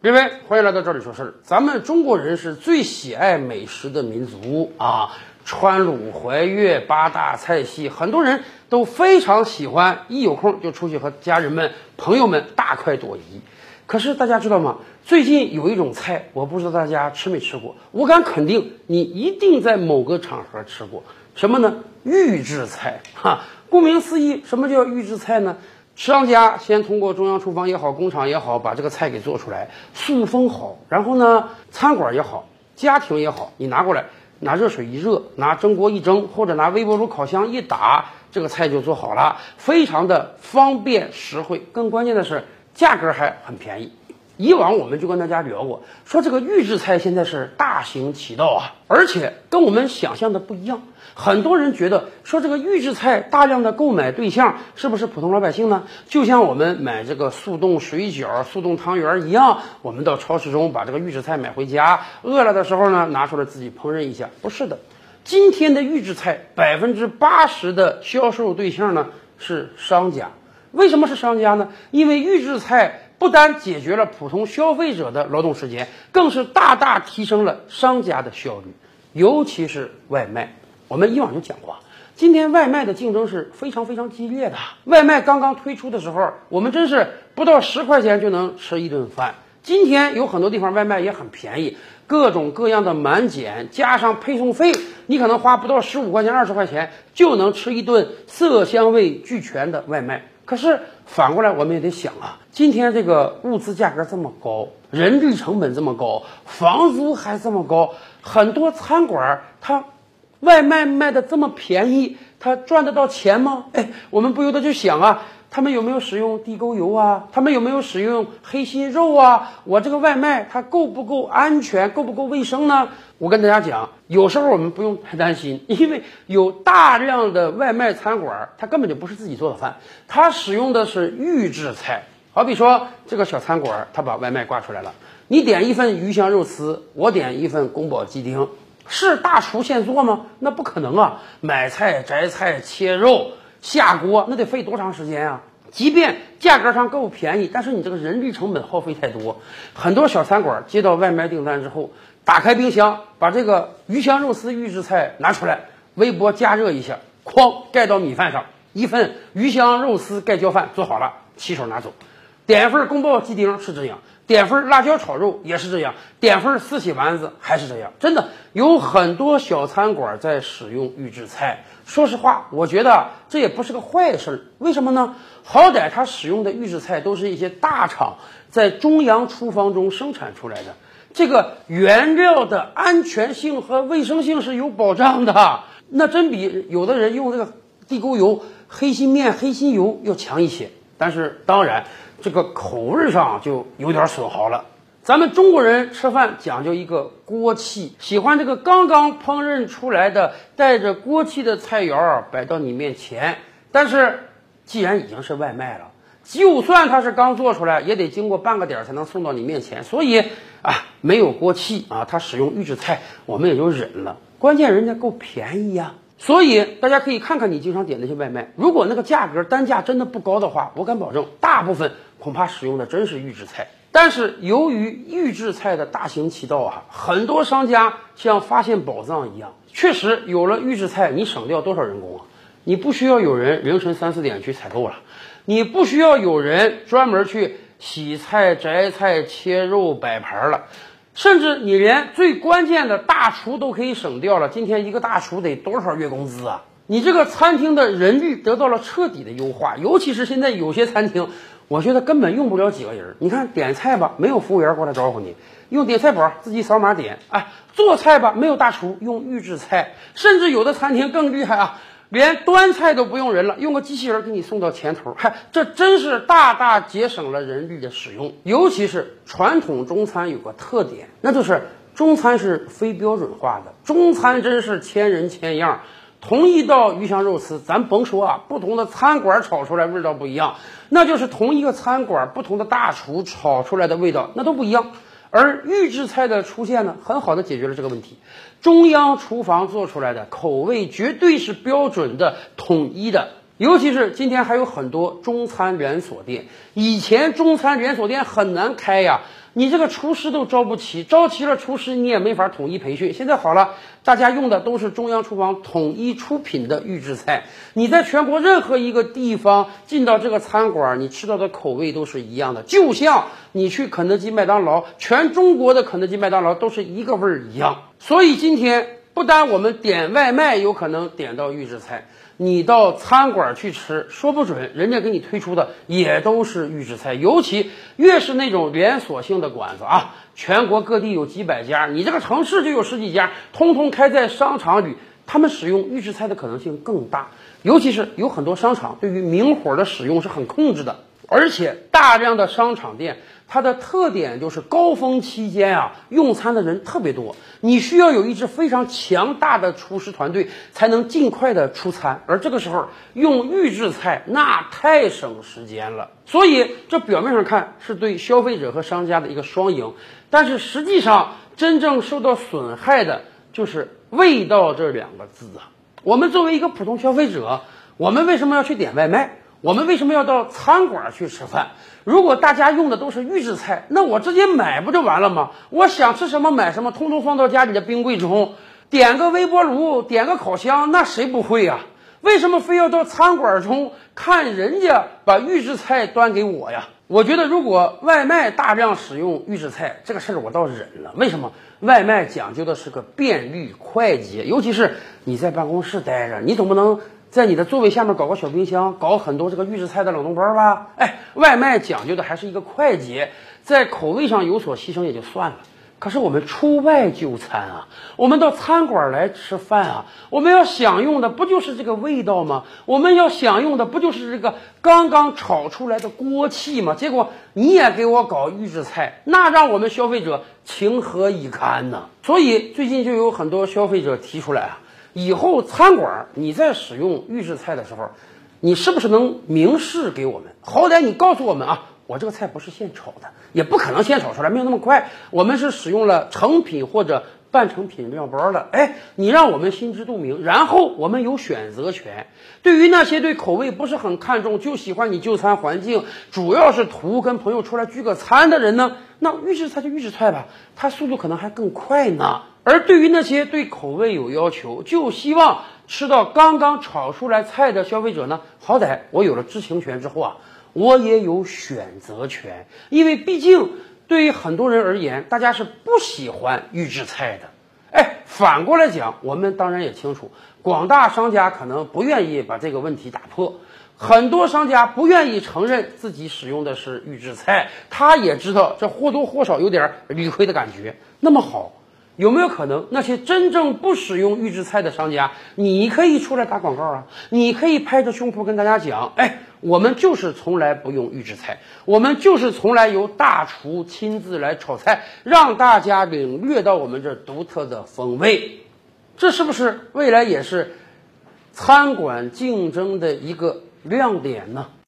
各位，欢迎来到这里说事儿。咱们中国人是最喜爱美食的民族啊，川鲁淮粤八大菜系，很多人都非常喜欢，一有空就出去和家人们、朋友们大快朵颐。可是大家知道吗？最近有一种菜，我不知道大家吃没吃过，我敢肯定你一定在某个场合吃过。什么呢？预制菜哈。顾名思义，什么叫预制菜呢？商家先通过中央厨房也好，工厂也好，把这个菜给做出来，塑封好，然后呢，餐馆也好，家庭也好，你拿过来，拿热水一热，拿蒸锅一蒸，或者拿微波炉、烤箱一打，这个菜就做好了，非常的方便实惠，更关键的是价格还很便宜。以往我们就跟大家聊过，说这个预制菜现在是大行其道啊，而且跟我们想象的不一样。很多人觉得说这个预制菜大量的购买对象是不是普通老百姓呢？就像我们买这个速冻水饺、速冻汤圆一样，我们到超市中把这个预制菜买回家，饿了的时候呢拿出来自己烹饪一下。不是的，今天的预制菜百分之八十的销售对象呢是商家。为什么是商家呢？因为预制菜。不单解决了普通消费者的劳动时间，更是大大提升了商家的效率，尤其是外卖。我们以往就讲过，今天外卖的竞争是非常非常激烈的。外卖刚刚推出的时候，我们真是不到十块钱就能吃一顿饭。今天有很多地方外卖也很便宜，各种各样的满减加上配送费，你可能花不到十五块钱、二十块钱就能吃一顿色香味俱全的外卖。可是反过来，我们也得想啊，今天这个物资价格这么高，人力成本这么高，房租还这么高，很多餐馆儿它外卖卖的这么便宜，它赚得到钱吗？哎，我们不由得就想啊。他们有没有使用地沟油啊？他们有没有使用黑心肉啊？我这个外卖它够不够安全？够不够卫生呢？我跟大家讲，有时候我们不用太担心，因为有大量的外卖餐馆，它根本就不是自己做的饭，它使用的是预制菜。好比说这个小餐馆，它把外卖挂出来了，你点一份鱼香肉丝，我点一份宫保鸡丁，是大厨现做吗？那不可能啊！买菜、摘菜、切肉。下锅那得费多长时间啊？即便价格上够便宜，但是你这个人力成本耗费太多。很多小餐馆接到外卖订单之后，打开冰箱，把这个鱼香肉丝预制菜拿出来，微波加热一下，哐盖到米饭上，一份鱼香肉丝盖浇饭做好了，骑手拿走。点一份宫保鸡丁是这样，点份辣椒炒肉也是这样，点份四喜丸子还是这样。真的有很多小餐馆在使用预制菜。说实话，我觉得这也不是个坏事儿。为什么呢？好歹他使用的预制菜都是一些大厂在中央厨房中生产出来的，这个原料的安全性和卫生性是有保障的。那真比有的人用这个地沟油、黑心面、黑心油要强一些。但是当然。这个口味上就有点损耗了。咱们中国人吃饭讲究一个锅气，喜欢这个刚刚烹饪出来的带着锅气的菜肴摆到你面前。但是既然已经是外卖了，就算它是刚做出来，也得经过半个点才能送到你面前。所以啊，没有锅气啊，它使用预制菜，我们也就忍了。关键人家够便宜呀。所以大家可以看看你经常点那些外卖，如果那个价格单价真的不高的话，我敢保证大部分恐怕使用的真是预制菜。但是由于预制菜的大行其道啊，很多商家像发现宝藏一样，确实有了预制菜，你省掉多少人工啊？你不需要有人凌晨三四点去采购了，你不需要有人专门去洗菜、摘菜、切肉、摆盘了。甚至你连最关键的大厨都可以省掉了。今天一个大厨得多少月工资啊？你这个餐厅的人力得到了彻底的优化，尤其是现在有些餐厅，我觉得根本用不了几个人。你看点菜吧，没有服务员过来招呼你，用点菜宝自己扫码点。哎，做菜吧，没有大厨，用预制菜。甚至有的餐厅更厉害啊。连端菜都不用人了，用个机器人给你送到前头，嗨，这真是大大节省了人力的使用。尤其是传统中餐有个特点，那就是中餐是非标准化的，中餐真是千人千样。同一道鱼香肉丝，咱甭说啊，不同的餐馆炒出来味道不一样，那就是同一个餐馆不同的大厨炒出来的味道那都不一样。而预制菜的出现呢，很好的解决了这个问题。中央厨房做出来的口味绝对是标准的、统一的。尤其是今天还有很多中餐连锁店，以前中餐连锁店很难开呀，你这个厨师都招不齐，招齐了厨师你也没法统一培训。现在好了，大家用的都是中央厨房统一出品的预制菜，你在全国任何一个地方进到这个餐馆，你吃到的口味都是一样的，就像你去肯德基、麦当劳，全中国的肯德基、麦当劳都是一个味儿一样。所以今天不单我们点外卖有可能点到预制菜。你到餐馆去吃，说不准人家给你推出的也都是预制菜。尤其越是那种连锁性的馆子啊，全国各地有几百家，你这个城市就有十几家，通通开在商场里，他们使用预制菜的可能性更大。尤其是有很多商场对于明火的使用是很控制的，而且大量的商场店。它的特点就是高峰期间啊，用餐的人特别多，你需要有一支非常强大的厨师团队才能尽快的出餐，而这个时候用预制菜那太省时间了。所以这表面上看是对消费者和商家的一个双赢，但是实际上真正受到损害的就是味道这两个字啊。我们作为一个普通消费者，我们为什么要去点外卖？我们为什么要到餐馆去吃饭？如果大家用的都是预制菜，那我直接买不就完了吗？我想吃什么买什么，通通放到家里的冰柜中，点个微波炉，点个烤箱，那谁不会呀？为什么非要到餐馆中看人家把预制菜端给我呀？我觉得如果外卖大量使用预制菜，这个事儿我倒忍了。为什么？外卖讲究的是个便利快捷，尤其是你在办公室待着，你总不能。在你的座位下面搞个小冰箱，搞很多这个预制菜的冷冻包吧？哎，外卖讲究的还是一个快捷，在口味上有所牺牲也就算了。可是我们出外就餐啊，我们到餐馆来吃饭啊，我们要享用的不就是这个味道吗？我们要享用的不就是这个刚刚炒出来的锅气吗？结果你也给我搞预制菜，那让我们消费者情何以堪呢？所以最近就有很多消费者提出来啊。以后餐馆你在使用预制菜的时候，你是不是能明示给我们？好歹你告诉我们啊，我这个菜不是现炒的，也不可能现炒出来，没有那么快。我们是使用了成品或者半成品料包的。哎，你让我们心知肚明，然后我们有选择权。对于那些对口味不是很看重，就喜欢你就餐环境，主要是图跟朋友出来聚个餐的人呢，那预制菜就预制菜吧，它速度可能还更快呢。而对于那些对口味有要求，就希望吃到刚刚炒出来菜的消费者呢，好歹我有了知情权之后啊，我也有选择权。因为毕竟对于很多人而言，大家是不喜欢预制菜的。哎，反过来讲，我们当然也清楚，广大商家可能不愿意把这个问题打破，很多商家不愿意承认自己使用的是预制菜，他也知道这或多或少有点理亏的感觉。那么好。有没有可能那些真正不使用预制菜的商家，你可以出来打广告啊？你可以拍着胸脯跟大家讲，哎，我们就是从来不用预制菜，我们就是从来由大厨亲自来炒菜，让大家领略到我们这独特的风味。这是不是未来也是餐馆竞争的一个亮点呢？